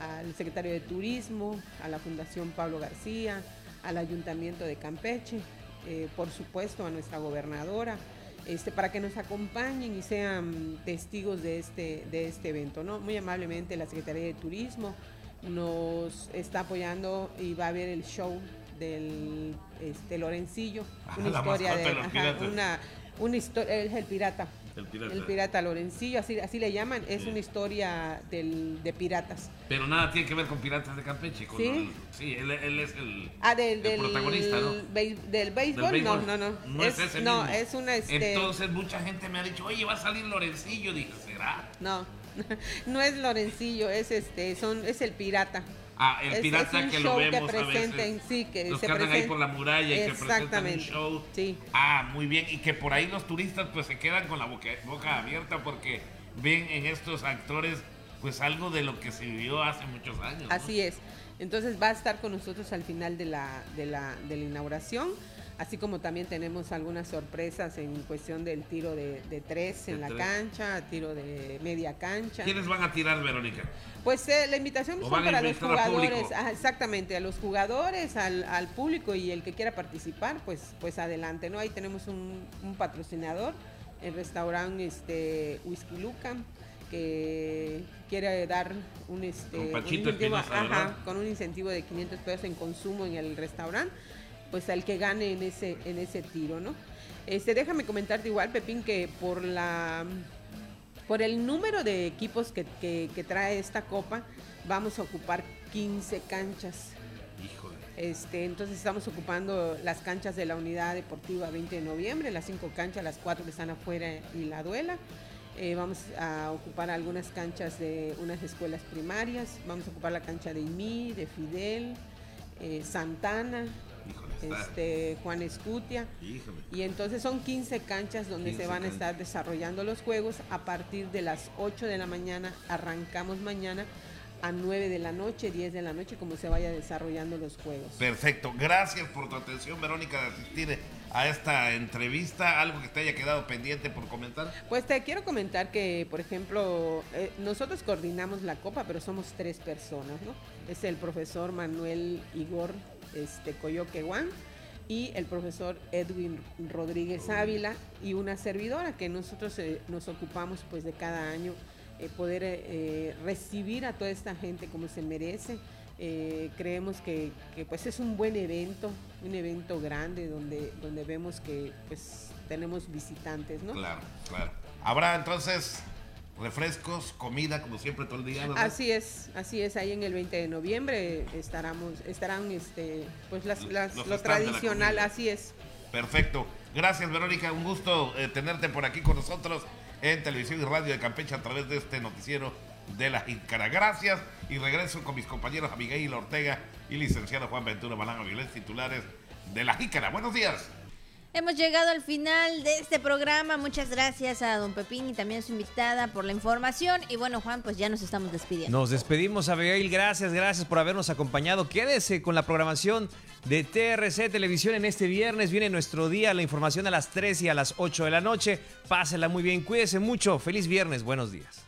al secretario de Turismo, a la Fundación Pablo García, al Ayuntamiento de Campeche, eh, por supuesto a nuestra gobernadora, este, para que nos acompañen y sean testigos de este, de este evento. ¿no? Muy amablemente la Secretaría de Turismo nos está apoyando y va a haber el show del este, Lorencillo, Ah, una (laughs) historia de ajá, una, una historia, es el pirata. El pirata. El pirata Lorencillo, así, así le llaman, es una historia del, de piratas. Pero nada tiene que ver con Piratas de Campeche. Con ¿Sí? el- sí, él, él es el, Ah, del, el del, protagonista, ¿no? del béisbol, Del no, béisbol. no, no. No es, ese no, mismo. es una este. Entonces mucha gente me ha dicho, oye, va a salir Lorencillo. Dije, ¿será? No, (laughs) no es Lorencillo, es este, son, es el pirata. Ah, el Es- pirata es que lo vemos que a veces. presenten, sí, que los se que andan ahí por la muralla y que presentan un show. Sí. Ah, muy bien. Y que por ahí los turistas pues se quedan con la boca, boca abierta porque ven en estos actores pues algo de lo que se vivió hace muchos años. ¿no? Así es. Entonces va a estar con nosotros al final de la, de la, de la inauguración, así como también tenemos algunas sorpresas en cuestión del tiro de, de tres De en la tres. cancha, tiro de media cancha. ¿Quiénes van a tirar, Verónica? Pues eh, la invitación ¿O son van a para los jugadores, ah, exactamente, a los jugadores, al, al público y el que quiera participar, pues, pues adelante, ¿no? Ahí tenemos un, un patrocinador, el restaurante este, Whisky Luca, que quiere dar un, este, un Panchito incentivo, ajá, con un incentivo de 500 pesos en consumo en el restaurante, pues al que gane en ese, en ese tiro, ¿no? Este, déjame comentarte igual, Pepín, que por la por el número de equipos que, que- que trae esta copa, vamos a ocupar 15 canchas. Híjole. Este, entonces estamos ocupando las canchas de la unidad deportiva 20 de noviembre, las cinco canchas, las cuatro que están afuera y la duela. Eh, vamos a ocupar algunas canchas de unas escuelas primarias, vamos a ocupar la cancha de IMI, de Fidel, eh, Santana, este, Juan Escutia. Híjole. Y entonces son 15 canchas donde 15 se van a estar desarrollando los juegos. A partir de las 8 de la mañana, arrancamos mañana a 9 de la noche, 10 de la noche, como se vaya desarrollando los juegos. Perfecto. Gracias por tu atención, Verónica, de asistir a esta entrevista. ¿Algo que te haya quedado pendiente por comentar? Pues te quiero comentar que, por ejemplo, eh, nosotros coordinamos la copa, pero somos tres personas, ¿no? Es el profesor Manuel Igor este, Coyoquehuán y el profesor Edwin Rodríguez Ávila y una servidora que nosotros eh, nos ocupamos pues de cada año eh, poder eh, recibir a toda esta gente como se merece. Creemos que, que, pues es un buen evento, un evento grande donde, donde vemos que pues tenemos visitantes, ¿no? Claro, claro. Habrá entonces refrescos, comida, como siempre todo el día. Así es, así es, ahí en el 20 de noviembre estaremos, estarán este, pues las, las- lo la tradicional, así es. Perfecto. Gracias, Verónica. Un gusto eh, tenerte por aquí con nosotros en Televisión y Radio de Campeche a través de este noticiero de la Jícara. Gracias y regreso con mis compañeros Abigail Ortega y licenciado Juan Ventura Balán Avilés, titulares de la Jícara. Buenos días. Hemos llegado al final de este programa. Muchas gracias a don Pepín y también a su invitada por la información. Y bueno, Juan, pues ya nos estamos despidiendo. Nos despedimos, Abigail. Gracias, gracias por habernos acompañado. Quédese con la programación de TRC Televisión en este viernes. Viene nuestro día, la información a las 3 y a las 8 de la noche. Pásela muy bien, cuídese mucho. Feliz viernes, buenos días.